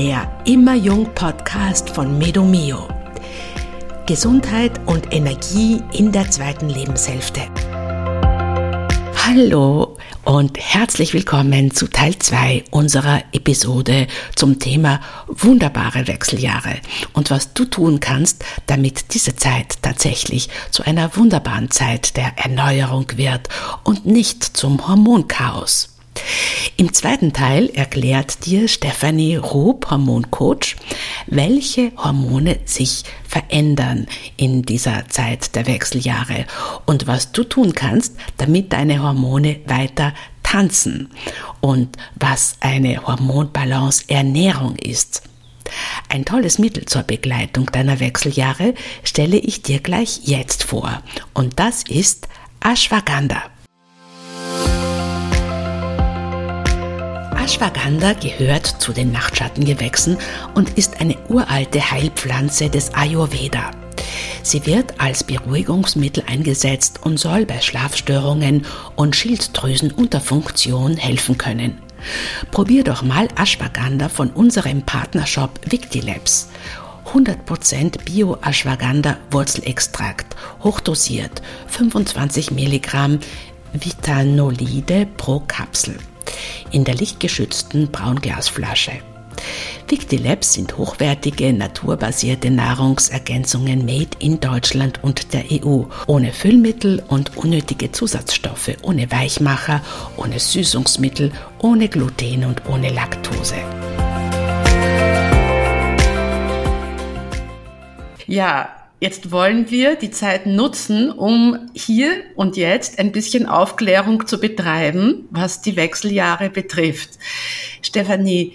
der Immer Jung Podcast von Medomio. Gesundheit und Energie in der zweiten Lebenshälfte. Hallo und herzlich willkommen zu Teil 2 unserer Episode zum Thema wunderbare Wechseljahre und was du tun kannst, damit diese Zeit tatsächlich zu einer wunderbaren Zeit der Erneuerung wird und nicht zum Hormonchaos. Im zweiten Teil erklärt dir Stephanie Rupp, Hormoncoach, welche Hormone sich verändern in dieser Zeit der Wechseljahre und was du tun kannst, damit deine Hormone weiter tanzen und was eine Hormonbalance Ernährung ist. Ein tolles Mittel zur Begleitung deiner Wechseljahre stelle ich dir gleich jetzt vor und das ist Ashwagandha. Ashwagandha gehört zu den Nachtschattengewächsen und ist eine uralte Heilpflanze des Ayurveda. Sie wird als Beruhigungsmittel eingesetzt und soll bei Schlafstörungen und Schilddrüsenunterfunktion helfen können. Probier doch mal Ashwagandha von unserem Partnershop Victilabs. 100% Bio-Ashwagandha Wurzelextrakt, hochdosiert, 25 Milligramm Vitanolide pro Kapsel in der lichtgeschützten Braunglasflasche. Victilabs sind hochwertige, naturbasierte Nahrungsergänzungen made in Deutschland und der EU, ohne Füllmittel und unnötige Zusatzstoffe, ohne Weichmacher, ohne Süßungsmittel, ohne Gluten und ohne Laktose. Ja, Jetzt wollen wir die Zeit nutzen, um hier und jetzt ein bisschen Aufklärung zu betreiben, was die Wechseljahre betrifft. Stefanie,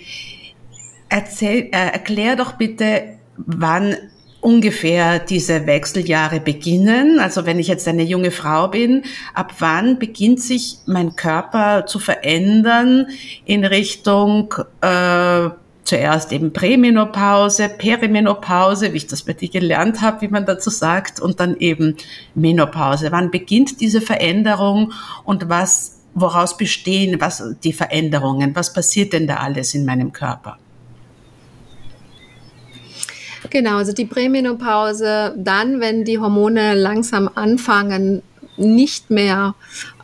erzähl, äh, erklär doch bitte, wann ungefähr diese Wechseljahre beginnen. Also wenn ich jetzt eine junge Frau bin, ab wann beginnt sich mein Körper zu verändern in Richtung äh, zuerst eben Prämenopause, Perimenopause, wie ich das bei dir gelernt habe, wie man dazu sagt, und dann eben Menopause. Wann beginnt diese Veränderung und was, woraus bestehen was, die Veränderungen? Was passiert denn da alles in meinem Körper? Genau, also die Prämenopause, dann, wenn die Hormone langsam anfangen, nicht mehr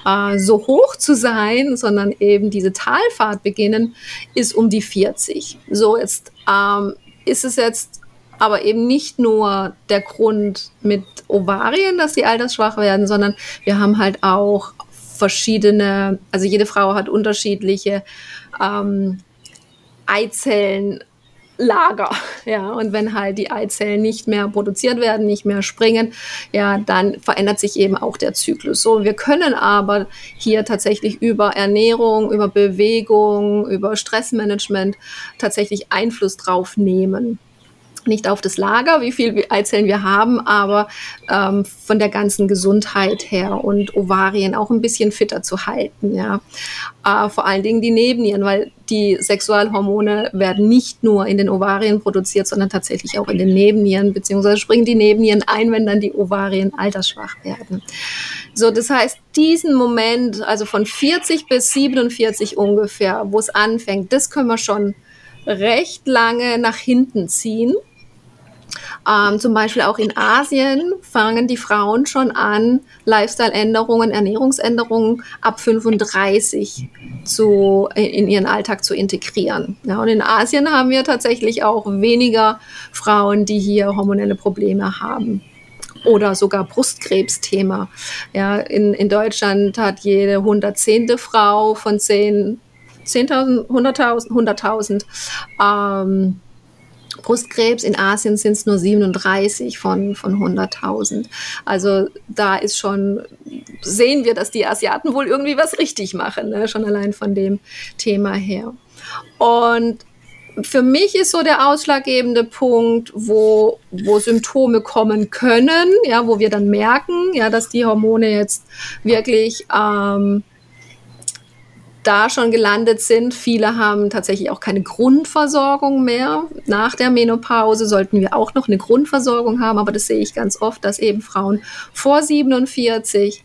äh, so hoch zu sein, sondern eben diese Talfahrt beginnen, ist um die 40. So jetzt ähm, ist es jetzt aber eben nicht nur der Grund mit Ovarien, dass sie altersschwach werden, sondern wir haben halt auch verschiedene, also jede Frau hat unterschiedliche ähm, Eizellen Lager. Ja, und wenn halt die Eizellen nicht mehr produziert werden, nicht mehr springen, ja, dann verändert sich eben auch der Zyklus. So, wir können aber hier tatsächlich über Ernährung, über Bewegung, über Stressmanagement tatsächlich Einfluss drauf nehmen nicht auf das Lager, wie viel Eizellen wir haben, aber ähm, von der ganzen Gesundheit her und Ovarien auch ein bisschen fitter zu halten. Ja, äh, vor allen Dingen die Nebennieren, weil die Sexualhormone werden nicht nur in den Ovarien produziert, sondern tatsächlich auch in den Nebennieren, beziehungsweise springen die Nebennieren ein, wenn dann die Ovarien altersschwach werden. So, das heißt, diesen Moment, also von 40 bis 47 ungefähr, wo es anfängt, das können wir schon recht lange nach hinten ziehen. Ähm, zum Beispiel auch in Asien fangen die Frauen schon an, Lifestyle-Änderungen, Ernährungsänderungen ab 35 zu, in ihren Alltag zu integrieren. Ja, und in Asien haben wir tatsächlich auch weniger Frauen, die hier hormonelle Probleme haben oder sogar Brustkrebsthema. Ja, in, in Deutschland hat jede 110. Frau von 10, 10.000, 100.000, 100.000 ähm, Brustkrebs. In Asien sind es nur 37 von, von 100.000. Also da ist schon, sehen wir, dass die Asiaten wohl irgendwie was richtig machen, ne? schon allein von dem Thema her. Und für mich ist so der ausschlaggebende Punkt, wo, wo Symptome kommen können, ja, wo wir dann merken, ja, dass die Hormone jetzt wirklich ähm, da schon gelandet sind. Viele haben tatsächlich auch keine Grundversorgung mehr. Nach der Menopause sollten wir auch noch eine Grundversorgung haben, aber das sehe ich ganz oft, dass eben Frauen vor 47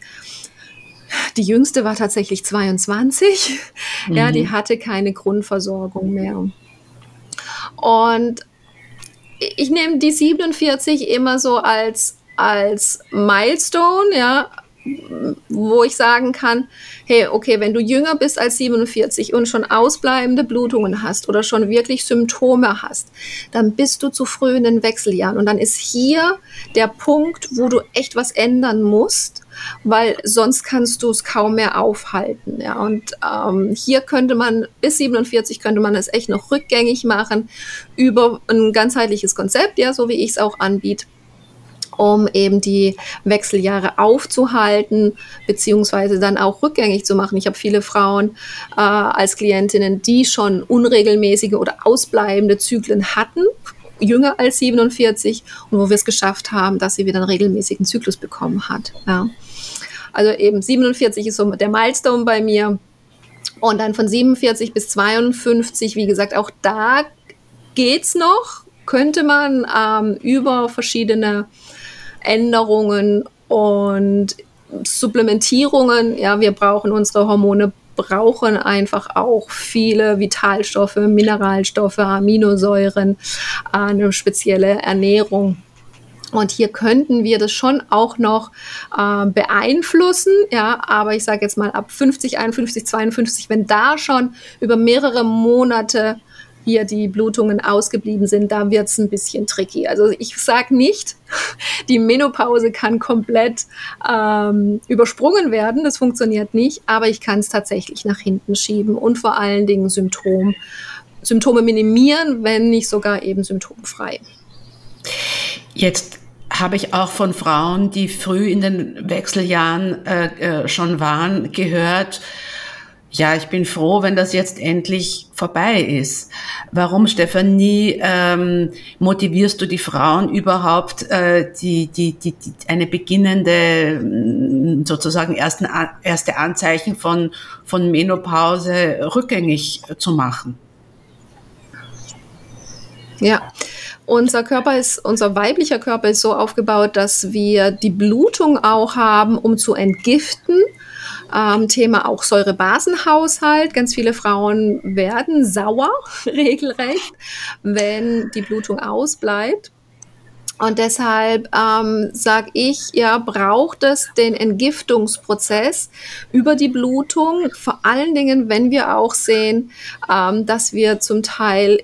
die jüngste war tatsächlich 22. Mhm. Ja, die mhm. hatte keine Grundversorgung mehr. Und ich nehme die 47 immer so als, als Milestone, ja, wo ich sagen kann, hey, okay, wenn du jünger bist als 47 und schon ausbleibende Blutungen hast oder schon wirklich Symptome hast, dann bist du zu früh in den Wechseljahren. Und dann ist hier der Punkt, wo du echt was ändern musst, weil sonst kannst du es kaum mehr aufhalten. Ja. Und ähm, hier könnte man, bis 47 könnte man es echt noch rückgängig machen über ein ganzheitliches Konzept, ja, so wie ich es auch anbiete um eben die Wechseljahre aufzuhalten, beziehungsweise dann auch rückgängig zu machen. Ich habe viele Frauen äh, als Klientinnen, die schon unregelmäßige oder ausbleibende Zyklen hatten, jünger als 47, und wo wir es geschafft haben, dass sie wieder einen regelmäßigen Zyklus bekommen hat. Ja. Also eben 47 ist so der Milestone bei mir. Und dann von 47 bis 52, wie gesagt, auch da geht's noch, könnte man ähm, über verschiedene Änderungen und Supplementierungen. Ja, wir brauchen unsere Hormone brauchen einfach auch viele Vitalstoffe, Mineralstoffe, Aminosäuren, eine spezielle Ernährung. Und hier könnten wir das schon auch noch äh, beeinflussen, ja, aber ich sage jetzt mal ab 50, 51, 52, wenn da schon über mehrere Monate hier die Blutungen ausgeblieben sind, da wird es ein bisschen tricky. Also ich sage nicht, die Menopause kann komplett ähm, übersprungen werden, das funktioniert nicht, aber ich kann es tatsächlich nach hinten schieben und vor allen Dingen Symptom, Symptome minimieren, wenn nicht sogar eben symptomfrei. Jetzt habe ich auch von Frauen, die früh in den Wechseljahren äh, äh schon waren, gehört, ja, ich bin froh, wenn das jetzt endlich vorbei ist. Warum, Stefanie, ähm, motivierst du die Frauen überhaupt, äh, die, die, die, die, eine beginnende, mm, sozusagen ersten, erste Anzeichen von, von Menopause rückgängig zu machen? Ja, unser Körper ist, unser weiblicher Körper ist so aufgebaut, dass wir die Blutung auch haben, um zu entgiften ähm, Thema auch Säurebasenhaushalt. Ganz viele Frauen werden sauer, regelrecht, wenn die Blutung ausbleibt. Und deshalb ähm, sage ich, ja, braucht es den Entgiftungsprozess über die Blutung, vor allen Dingen, wenn wir auch sehen, ähm, dass wir zum Teil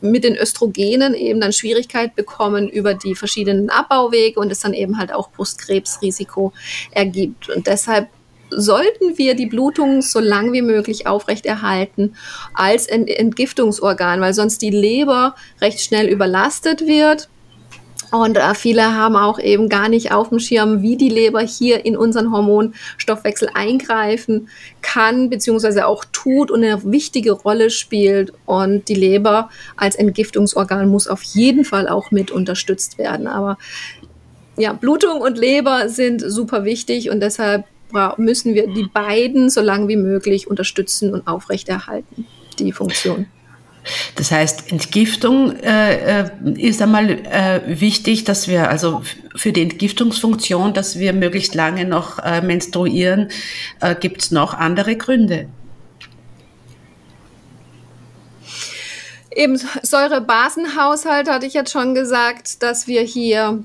mit den Östrogenen eben dann Schwierigkeit bekommen über die verschiedenen Abbauwege und es dann eben halt auch Brustkrebsrisiko ergibt. Und deshalb sollten wir die Blutung so lang wie möglich aufrechterhalten als Entgiftungsorgan, weil sonst die Leber recht schnell überlastet wird. Und äh, viele haben auch eben gar nicht auf dem Schirm, wie die Leber hier in unseren Hormonstoffwechsel eingreifen kann, beziehungsweise auch tut und eine wichtige Rolle spielt. Und die Leber als Entgiftungsorgan muss auf jeden Fall auch mit unterstützt werden. Aber ja, Blutung und Leber sind super wichtig und deshalb müssen wir die beiden so lange wie möglich unterstützen und aufrechterhalten, die Funktion. Das heißt, Entgiftung äh, äh, ist einmal äh, wichtig, dass wir also für die Entgiftungsfunktion, dass wir möglichst lange noch äh, menstruieren. Äh, Gibt es noch andere Gründe? Eben Säurebasenhaushalt hatte ich jetzt schon gesagt, dass wir hier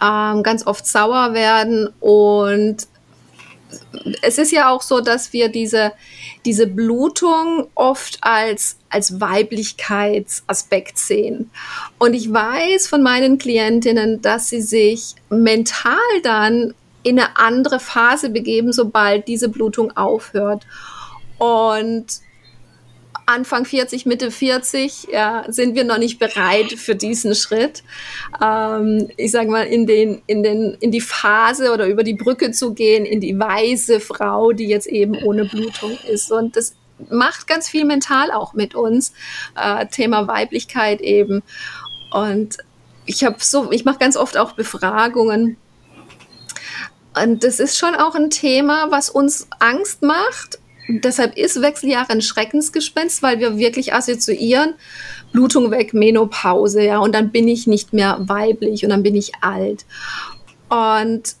ähm, ganz oft sauer werden und es ist ja auch so, dass wir diese, diese Blutung oft als, als Weiblichkeitsaspekt sehen. Und ich weiß von meinen Klientinnen, dass sie sich mental dann in eine andere Phase begeben, sobald diese Blutung aufhört. Und Anfang 40, Mitte 40, ja, sind wir noch nicht bereit für diesen Schritt. Ähm, ich sage mal, in, den, in, den, in die Phase oder über die Brücke zu gehen, in die weise Frau, die jetzt eben ohne Blutung ist. Und das macht ganz viel mental auch mit uns. Äh, Thema Weiblichkeit eben. Und ich habe so, ich mache ganz oft auch Befragungen. Und das ist schon auch ein Thema, was uns Angst macht deshalb ist Wechseljahre ein Schreckensgespenst, weil wir wirklich assoziieren, Blutung weg, Menopause, ja, und dann bin ich nicht mehr weiblich und dann bin ich alt. Und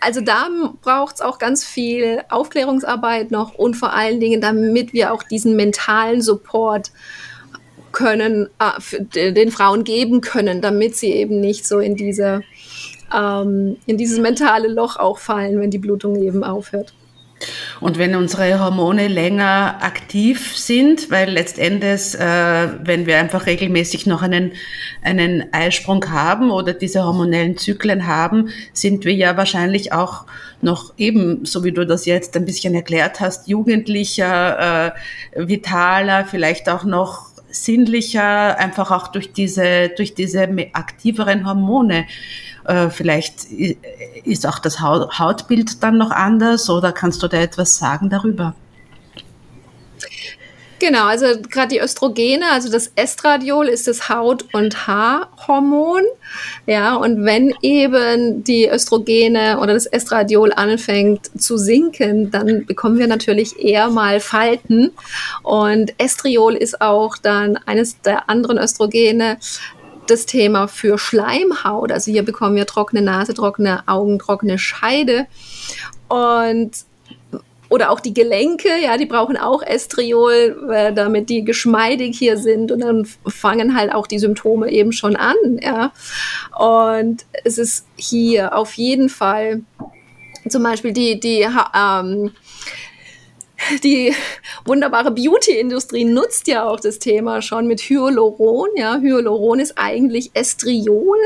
also da braucht es auch ganz viel Aufklärungsarbeit noch und vor allen Dingen, damit wir auch diesen mentalen Support können, äh, den Frauen geben können, damit sie eben nicht so in diese ähm, in dieses mentale Loch auch fallen, wenn die Blutung eben aufhört. Und wenn unsere Hormone länger aktiv sind, weil letztendlich, äh, wenn wir einfach regelmäßig noch einen, einen Eisprung haben oder diese hormonellen Zyklen haben, sind wir ja wahrscheinlich auch noch eben, so wie du das jetzt ein bisschen erklärt hast, jugendlicher, äh, vitaler, vielleicht auch noch sinnlicher, einfach auch durch diese, durch diese aktiveren Hormone. Äh, vielleicht ist auch das Hautbild dann noch anders oder kannst du da etwas sagen darüber? Genau, also gerade die Östrogene, also das Estradiol ist das Haut- und Haarhormon. Ja, und wenn eben die Östrogene oder das Estradiol anfängt zu sinken, dann bekommen wir natürlich eher mal Falten. Und Estriol ist auch dann eines der anderen Östrogene, das Thema für Schleimhaut. Also hier bekommen wir trockene Nase, trockene Augen, trockene Scheide. Und oder auch die Gelenke, ja, die brauchen auch Estriol, äh, damit die geschmeidig hier sind und dann fangen halt auch die Symptome eben schon an, ja. Und es ist hier auf jeden Fall zum Beispiel die, die ähm, die wunderbare Beauty-Industrie nutzt ja auch das Thema schon mit Hyaluron. Ja, Hyaluron ist eigentlich Estriol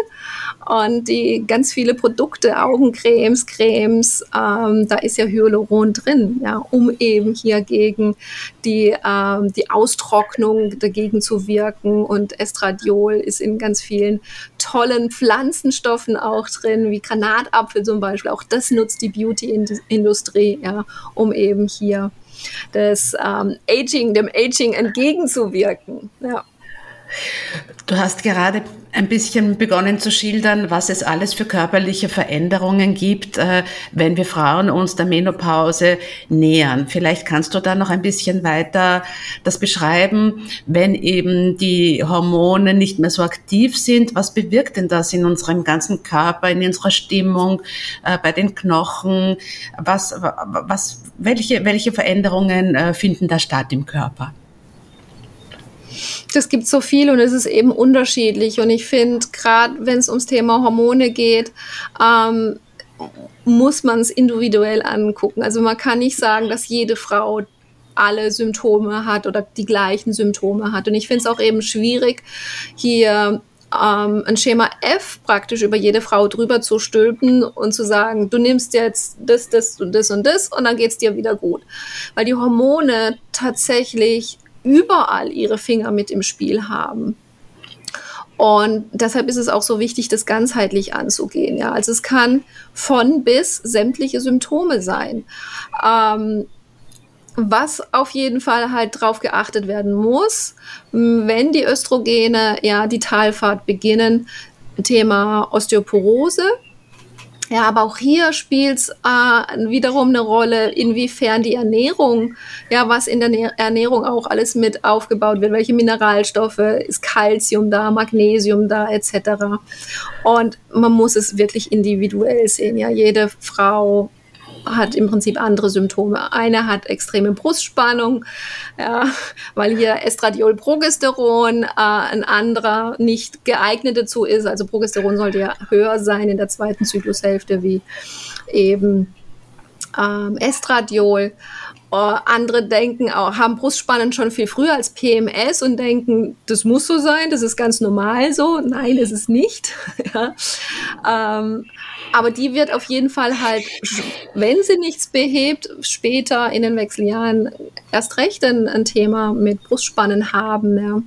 und die ganz viele Produkte, Augencremes, Cremes, ähm, da ist ja Hyaluron drin, ja, um eben hier gegen die, ähm, die Austrocknung dagegen zu wirken. Und Estradiol ist in ganz vielen tollen Pflanzenstoffen auch drin, wie Granatapfel zum Beispiel. Auch das nutzt die Beauty-Industrie, ja, um eben hier das ähm, Aging, dem Aging entgegenzuwirken. Ja. Du hast gerade ein bisschen begonnen zu schildern, was es alles für körperliche Veränderungen gibt, äh, wenn wir Frauen uns der Menopause nähern. Vielleicht kannst du da noch ein bisschen weiter das beschreiben, wenn eben die Hormone nicht mehr so aktiv sind. Was bewirkt denn das in unserem ganzen Körper, in unserer Stimmung, äh, bei den Knochen? Was, was, welche, welche Veränderungen äh, finden da statt im Körper? Das gibt so viel und es ist eben unterschiedlich. Und ich finde, gerade wenn es ums Thema Hormone geht, ähm, muss man es individuell angucken. Also man kann nicht sagen, dass jede Frau alle Symptome hat oder die gleichen Symptome hat. Und ich finde es auch eben schwierig, hier ähm, ein Schema F praktisch über jede Frau drüber zu stülpen und zu sagen, du nimmst jetzt das, das und das und das und dann geht es dir wieder gut. Weil die Hormone tatsächlich überall ihre Finger mit im Spiel haben. Und deshalb ist es auch so wichtig, das ganzheitlich anzugehen. Ja, also es kann von bis sämtliche Symptome sein. Ähm, was auf jeden Fall halt drauf geachtet werden muss, wenn die Östrogene ja die Talfahrt beginnen, Thema Osteoporose, ja, aber auch hier spielt es äh, wiederum eine Rolle, inwiefern die Ernährung, ja, was in der Ernährung auch alles mit aufgebaut wird, welche Mineralstoffe, ist Kalzium da, Magnesium da, etc. Und man muss es wirklich individuell sehen. Ja, jede Frau hat im Prinzip andere Symptome. Eine hat extreme Brustspannung, ja, weil hier Estradiol Progesteron, äh, ein anderer nicht geeignet dazu ist. Also Progesteron sollte ja höher sein in der zweiten Zyklushälfte wie eben ähm, Estradiol. Uh, andere denken auch, haben Brustspannen schon viel früher als PMS und denken, das muss so sein, das ist ganz normal so. Nein, ist es nicht. ja. ähm, aber die wird auf jeden Fall halt, wenn sie nichts behebt, später in den Wechseljahren erst recht ein, ein Thema mit Brustspannen haben. Ja.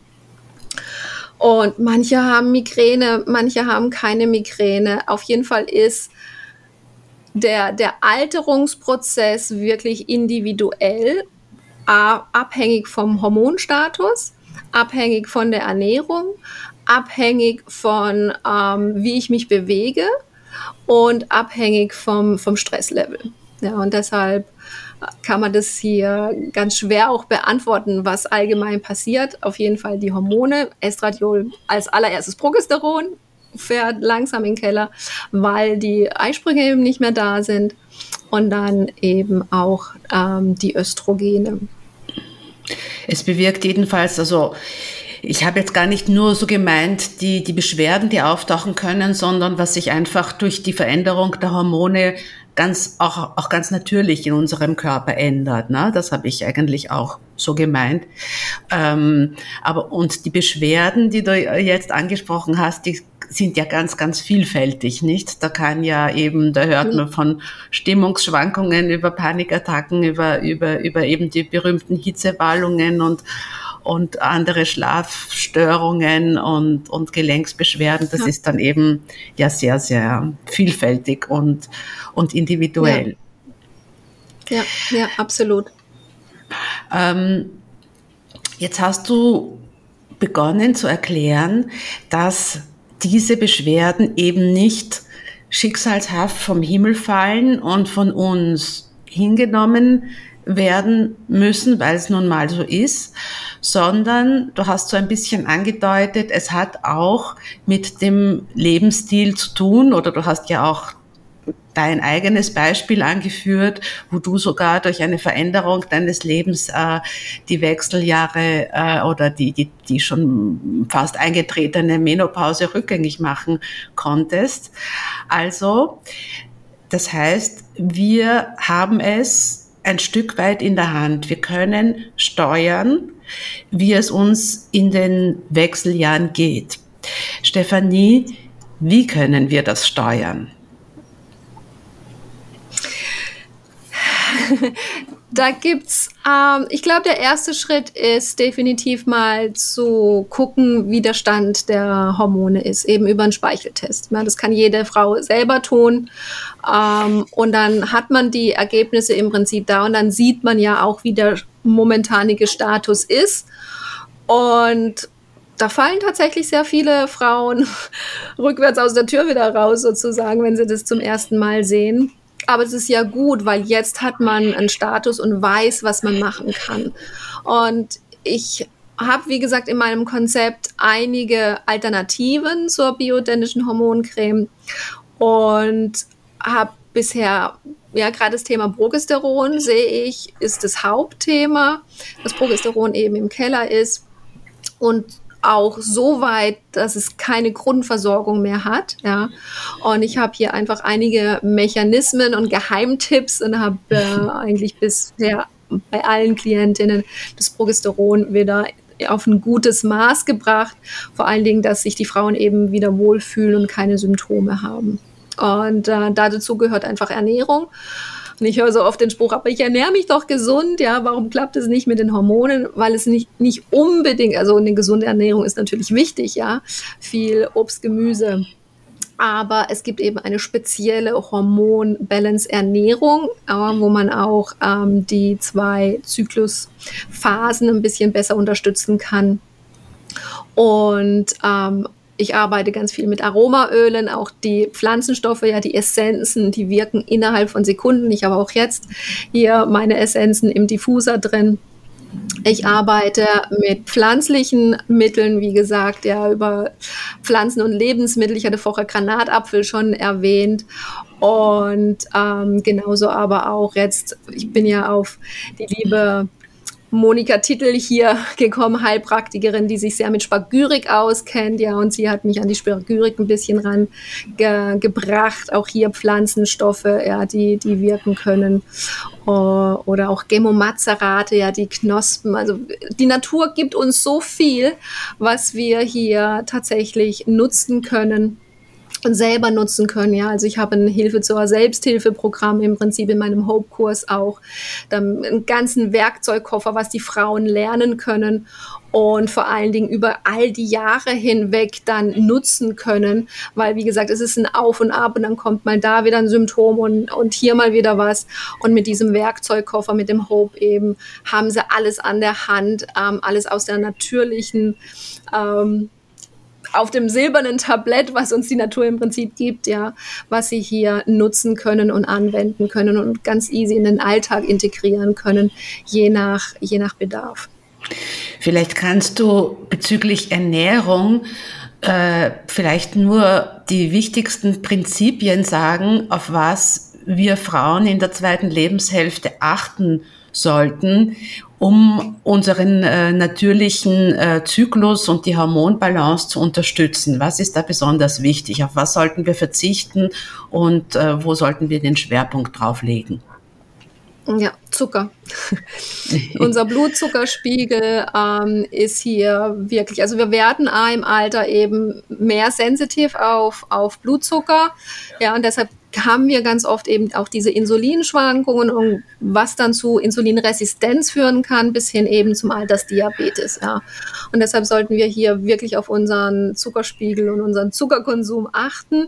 Und manche haben Migräne, manche haben keine Migräne. Auf jeden Fall ist der, der Alterungsprozess wirklich individuell, abhängig vom Hormonstatus, abhängig von der Ernährung, abhängig von ähm, wie ich mich bewege und abhängig vom, vom Stresslevel. Ja, und deshalb kann man das hier ganz schwer auch beantworten, was allgemein passiert. Auf jeden Fall die Hormone, Estradiol als allererstes Progesteron fährt langsam in den Keller, weil die Eisprünge eben nicht mehr da sind und dann eben auch ähm, die Östrogene. Es bewirkt jedenfalls, also Ich habe jetzt gar nicht nur so gemeint, die, die Beschwerden, die auftauchen können, sondern was sich einfach durch die Veränderung der Hormone ganz, auch, auch ganz natürlich in unserem Körper ändert. Ne? Das habe ich eigentlich auch so gemeint. Ähm, aber und die Beschwerden, die du jetzt angesprochen hast, die sind ja ganz, ganz vielfältig, nicht? Da kann ja eben, da hört man von Stimmungsschwankungen über Panikattacken, über, über, über eben die berühmten Hitzewallungen und, und andere Schlafstörungen und, und Gelenksbeschwerden. Das ja. ist dann eben ja sehr, sehr vielfältig und, und individuell. Ja, ja, ja absolut. Ähm, jetzt hast du begonnen zu erklären, dass diese Beschwerden eben nicht schicksalshaft vom Himmel fallen und von uns hingenommen werden müssen, weil es nun mal so ist, sondern du hast so ein bisschen angedeutet, es hat auch mit dem Lebensstil zu tun oder du hast ja auch dein eigenes Beispiel angeführt, wo du sogar durch eine Veränderung deines Lebens äh, die Wechseljahre äh, oder die, die, die schon fast eingetretene Menopause rückgängig machen konntest. Also, das heißt, wir haben es ein Stück weit in der Hand. Wir können steuern, wie es uns in den Wechseljahren geht. Stefanie, wie können wir das steuern? da gibt's, ähm, ich glaube, der erste Schritt ist definitiv mal zu gucken, wie der Stand der Hormone ist, eben über einen Speicheltest. Ja, das kann jede Frau selber tun. Ähm, und dann hat man die Ergebnisse im Prinzip da und dann sieht man ja auch, wie der momentanige Status ist. Und da fallen tatsächlich sehr viele Frauen rückwärts aus der Tür wieder raus, sozusagen, wenn sie das zum ersten Mal sehen. Aber es ist ja gut, weil jetzt hat man einen Status und weiß, was man machen kann. Und ich habe, wie gesagt, in meinem Konzept einige Alternativen zur bioidentischen Hormoncreme und habe bisher, ja, gerade das Thema Progesteron sehe ich, ist das Hauptthema, dass Progesteron eben im Keller ist. Und auch so weit, dass es keine Grundversorgung mehr hat. Ja. Und ich habe hier einfach einige Mechanismen und Geheimtipps und habe äh, eigentlich bisher bei allen Klientinnen das Progesteron wieder auf ein gutes Maß gebracht. Vor allen Dingen, dass sich die Frauen eben wieder wohlfühlen und keine Symptome haben. Und äh, dazu gehört einfach Ernährung. Und ich höre so oft den Spruch, aber ich ernähre mich doch gesund, ja, warum klappt es nicht mit den Hormonen? Weil es nicht, nicht unbedingt, also eine gesunde Ernährung ist natürlich wichtig, ja, viel Obst, Gemüse. Aber es gibt eben eine spezielle Hormon-Balance-Ernährung, äh, wo man auch ähm, die zwei Zyklusphasen ein bisschen besser unterstützen kann. Und ähm, ich arbeite ganz viel mit Aromaölen, auch die Pflanzenstoffe, ja, die Essenzen, die wirken innerhalb von Sekunden. Ich habe auch jetzt hier meine Essenzen im Diffuser drin. Ich arbeite mit pflanzlichen Mitteln, wie gesagt, ja, über Pflanzen und Lebensmittel. Ich hatte vorher Granatapfel schon erwähnt. Und ähm, genauso aber auch jetzt, ich bin ja auf die liebe Monika Titel hier gekommen, Heilpraktikerin, die sich sehr mit Spagyrik auskennt, ja, und sie hat mich an die Spagyrik ein bisschen ran ge. Auch hier Pflanzenstoffe, ja, die, die wirken können. Oder auch Gemomazerate, ja, die Knospen. Also die Natur gibt uns so viel, was wir hier tatsächlich nutzen können selber nutzen können. Ja, also ich habe ein Hilfe zur Selbsthilfeprogramm im Prinzip in meinem Hope-Kurs auch, dann einen ganzen Werkzeugkoffer, was die Frauen lernen können und vor allen Dingen über all die Jahre hinweg dann nutzen können, weil wie gesagt, es ist ein Auf und Ab und dann kommt mal da wieder ein Symptom und, und hier mal wieder was. Und mit diesem Werkzeugkoffer, mit dem Hope eben, haben sie alles an der Hand, ähm, alles aus der natürlichen ähm, auf dem silbernen Tablett, was uns die Natur im Prinzip gibt, ja, was sie hier nutzen können und anwenden können und ganz easy in den Alltag integrieren können, je nach, je nach Bedarf. Vielleicht kannst du bezüglich Ernährung äh, vielleicht nur die wichtigsten Prinzipien sagen, auf was wir Frauen in der zweiten Lebenshälfte achten sollten, um unseren äh, natürlichen äh, Zyklus und die Hormonbalance zu unterstützen? Was ist da besonders wichtig? Auf was sollten wir verzichten und äh, wo sollten wir den Schwerpunkt drauf legen? Ja, Zucker. Unser Blutzuckerspiegel ähm, ist hier wirklich, also wir werden im Alter eben mehr sensitiv auf, auf Blutzucker. Ja, und deshalb haben wir ganz oft eben auch diese Insulinschwankungen und was dann zu Insulinresistenz führen kann, bis hin eben zum Altersdiabetes. Ja. Und deshalb sollten wir hier wirklich auf unseren Zuckerspiegel und unseren Zuckerkonsum achten.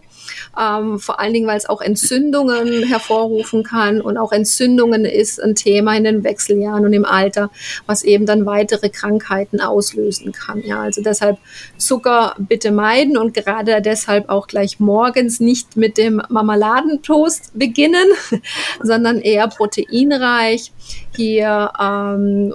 Ähm, vor allen Dingen, weil es auch Entzündungen hervorrufen kann und auch Entzündungen ist ein Thema in den Wechseljahren und im Alter, was eben dann weitere Krankheiten auslösen kann. Ja. Also deshalb Zucker bitte meiden und gerade deshalb auch gleich morgens nicht mit dem Marmelade Schokoladentoast beginnen, sondern eher proteinreich. Hier ähm,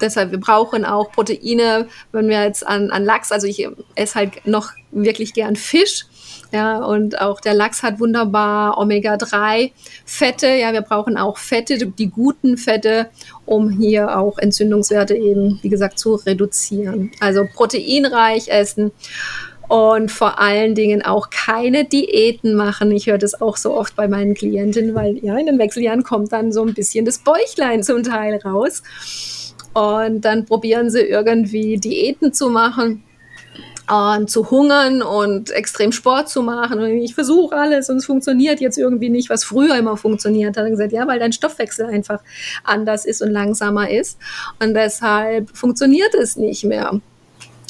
deshalb, wir brauchen auch Proteine, wenn wir jetzt an, an Lachs, also ich esse halt noch wirklich gern Fisch. Ja, und auch der Lachs hat wunderbar Omega-3-Fette. Ja, wir brauchen auch Fette, die guten Fette, um hier auch Entzündungswerte eben, wie gesagt, zu reduzieren. Also proteinreich essen und vor allen Dingen auch keine Diäten machen. Ich höre das auch so oft bei meinen Klientinnen, weil ja, in den Wechseljahren kommt dann so ein bisschen das Bäuchlein zum Teil raus. Und dann probieren sie irgendwie Diäten zu machen und zu hungern und extrem Sport zu machen. Und ich versuche alles und es funktioniert jetzt irgendwie nicht, was früher immer funktioniert hat. Und gesagt, ja, weil dein Stoffwechsel einfach anders ist und langsamer ist. Und deshalb funktioniert es nicht mehr.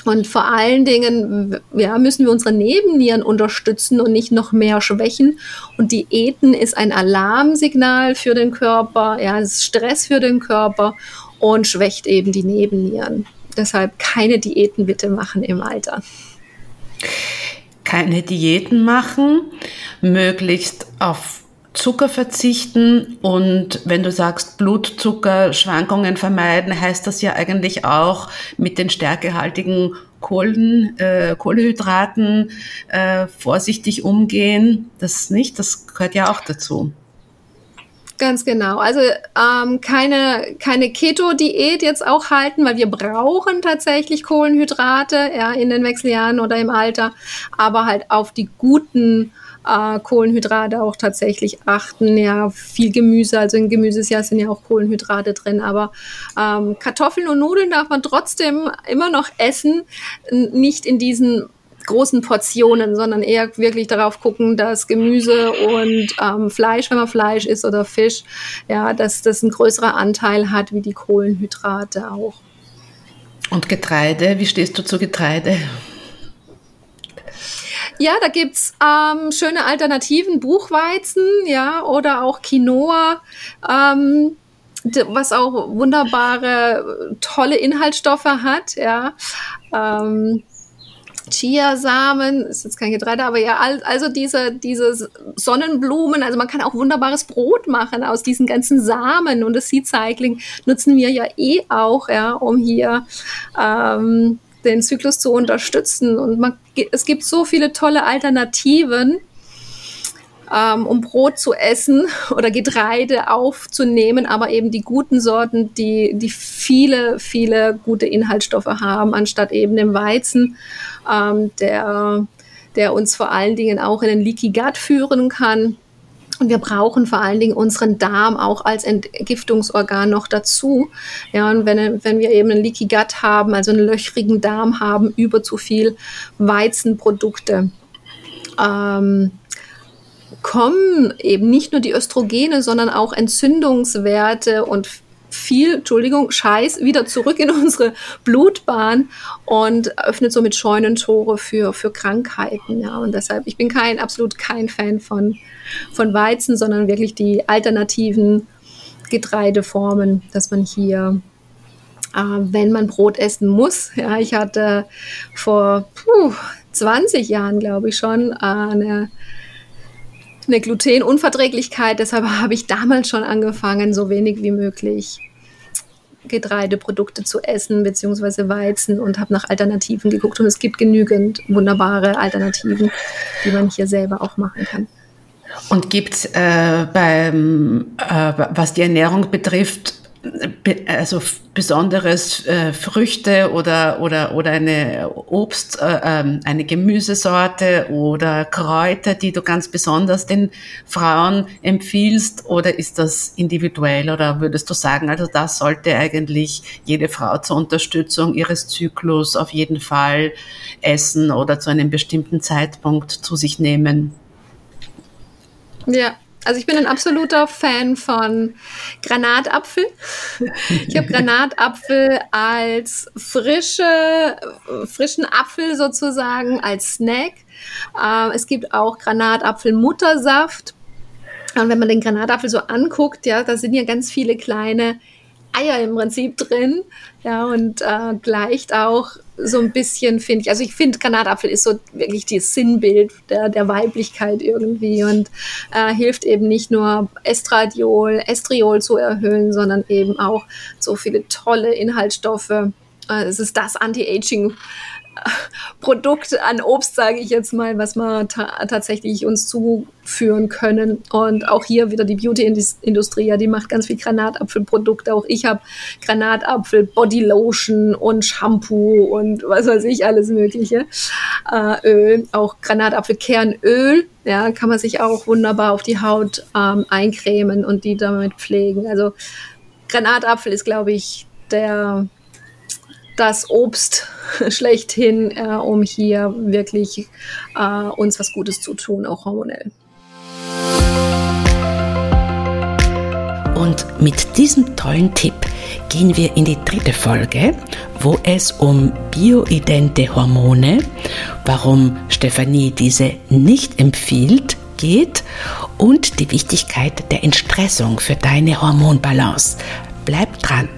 Und vor allen Dingen ja, müssen wir unsere Nebennieren unterstützen und nicht noch mehr schwächen. Und Diäten ist ein Alarmsignal für den Körper, ja, es ist Stress für den Körper und schwächt eben die Nebennieren. Deshalb keine Diäten bitte machen im Alter. Keine Diäten machen, möglichst auf Zucker verzichten und wenn du sagst Blutzuckerschwankungen vermeiden, heißt das ja eigentlich auch mit den stärkehaltigen Kohlen, äh, Kohlenhydraten äh, vorsichtig umgehen. Das nicht, das gehört ja auch dazu. Ganz genau. Also ähm, keine, keine Keto-Diät jetzt auch halten, weil wir brauchen tatsächlich Kohlenhydrate ja, in den Wechseljahren oder im Alter, aber halt auf die guten äh, Kohlenhydrate auch tatsächlich achten. Ja, viel Gemüse, also in Gemüsesjahr sind ja auch Kohlenhydrate drin, aber ähm, Kartoffeln und Nudeln darf man trotzdem immer noch essen, nicht in diesen großen Portionen, sondern eher wirklich darauf gucken, dass Gemüse und ähm, Fleisch, wenn man Fleisch isst oder Fisch, ja, dass das ein größerer Anteil hat wie die Kohlenhydrate auch. Und Getreide, wie stehst du zu Getreide? Ja, da gibt's ähm, schöne Alternativen, Buchweizen, ja, oder auch Quinoa. Ähm, was auch wunderbare, tolle Inhaltsstoffe hat, ja. Ähm, Chiasamen, ist jetzt kein Getreide, aber ja, also diese, diese Sonnenblumen, also man kann auch wunderbares Brot machen aus diesen ganzen Samen und das Seed Cycling nutzen wir ja eh auch, ja, um hier ähm, den Zyklus zu unterstützen. Und man, es gibt so viele tolle Alternativen, ähm, um Brot zu essen oder Getreide aufzunehmen, aber eben die guten Sorten, die, die viele, viele gute Inhaltsstoffe haben, anstatt eben dem Weizen, ähm, der, der uns vor allen Dingen auch in den Leaky Gut führen kann und wir brauchen vor allen Dingen unseren Darm auch als Entgiftungsorgan noch dazu. Ja, und wenn, wenn wir eben einen Leaky Gut haben, also einen löchrigen Darm haben, über zu viel Weizenprodukte, ähm, kommen eben nicht nur die Östrogene, sondern auch Entzündungswerte und viel, Entschuldigung, Scheiß wieder zurück in unsere Blutbahn und öffnet somit Scheunentore für, für Krankheiten. Ja. Und deshalb, ich bin kein, absolut kein Fan von, von Weizen, sondern wirklich die alternativen Getreideformen, dass man hier äh, wenn man Brot essen muss. Ja, ich hatte vor puh, 20 Jahren, glaube ich schon, äh, eine eine Glutenunverträglichkeit. Deshalb habe ich damals schon angefangen, so wenig wie möglich Getreideprodukte zu essen, beziehungsweise Weizen und habe nach Alternativen geguckt. Und es gibt genügend wunderbare Alternativen, die man hier selber auch machen kann. Und gibt es äh, beim, äh, was die Ernährung betrifft, also besonderes äh, Früchte oder oder oder eine Obst, äh, ähm, eine Gemüsesorte oder Kräuter, die du ganz besonders den Frauen empfiehlst, oder ist das individuell? Oder würdest du sagen, also das sollte eigentlich jede Frau zur Unterstützung ihres Zyklus auf jeden Fall essen oder zu einem bestimmten Zeitpunkt zu sich nehmen? Ja, also ich bin ein absoluter Fan von Granatapfel. Ich habe Granatapfel als frische, frischen Apfel sozusagen, als Snack. Äh, es gibt auch Granatapfel-Muttersaft. Und wenn man den Granatapfel so anguckt, ja, da sind ja ganz viele kleine Eier im Prinzip drin. Ja, und äh, gleicht auch so ein bisschen, finde ich. Also ich finde, Granatapfel ist so wirklich das Sinnbild der, der Weiblichkeit irgendwie und äh, hilft eben nicht nur Estradiol, Estriol zu erhöhen, sondern eben auch so viele tolle Inhaltsstoffe. Äh, es ist das Anti-Aging Produkt an Obst, sage ich jetzt mal, was wir ta tatsächlich uns zuführen können. Und auch hier wieder die Beauty-Industrie, ja, die macht ganz viel Granatapfelprodukte. Auch ich habe Granatapfel, Bodylotion und Shampoo und was weiß ich, alles Mögliche. Äh, Öl, auch Granatapfelkernöl, ja, kann man sich auch wunderbar auf die Haut ähm, eincremen und die damit pflegen. Also Granatapfel ist, glaube ich, der das Obst schlechthin, äh, um hier wirklich äh, uns was Gutes zu tun, auch hormonell. Und mit diesem tollen Tipp gehen wir in die dritte Folge, wo es um bioidente Hormone, warum Stefanie diese nicht empfiehlt, geht und die Wichtigkeit der Entstressung für deine Hormonbalance. Bleib dran!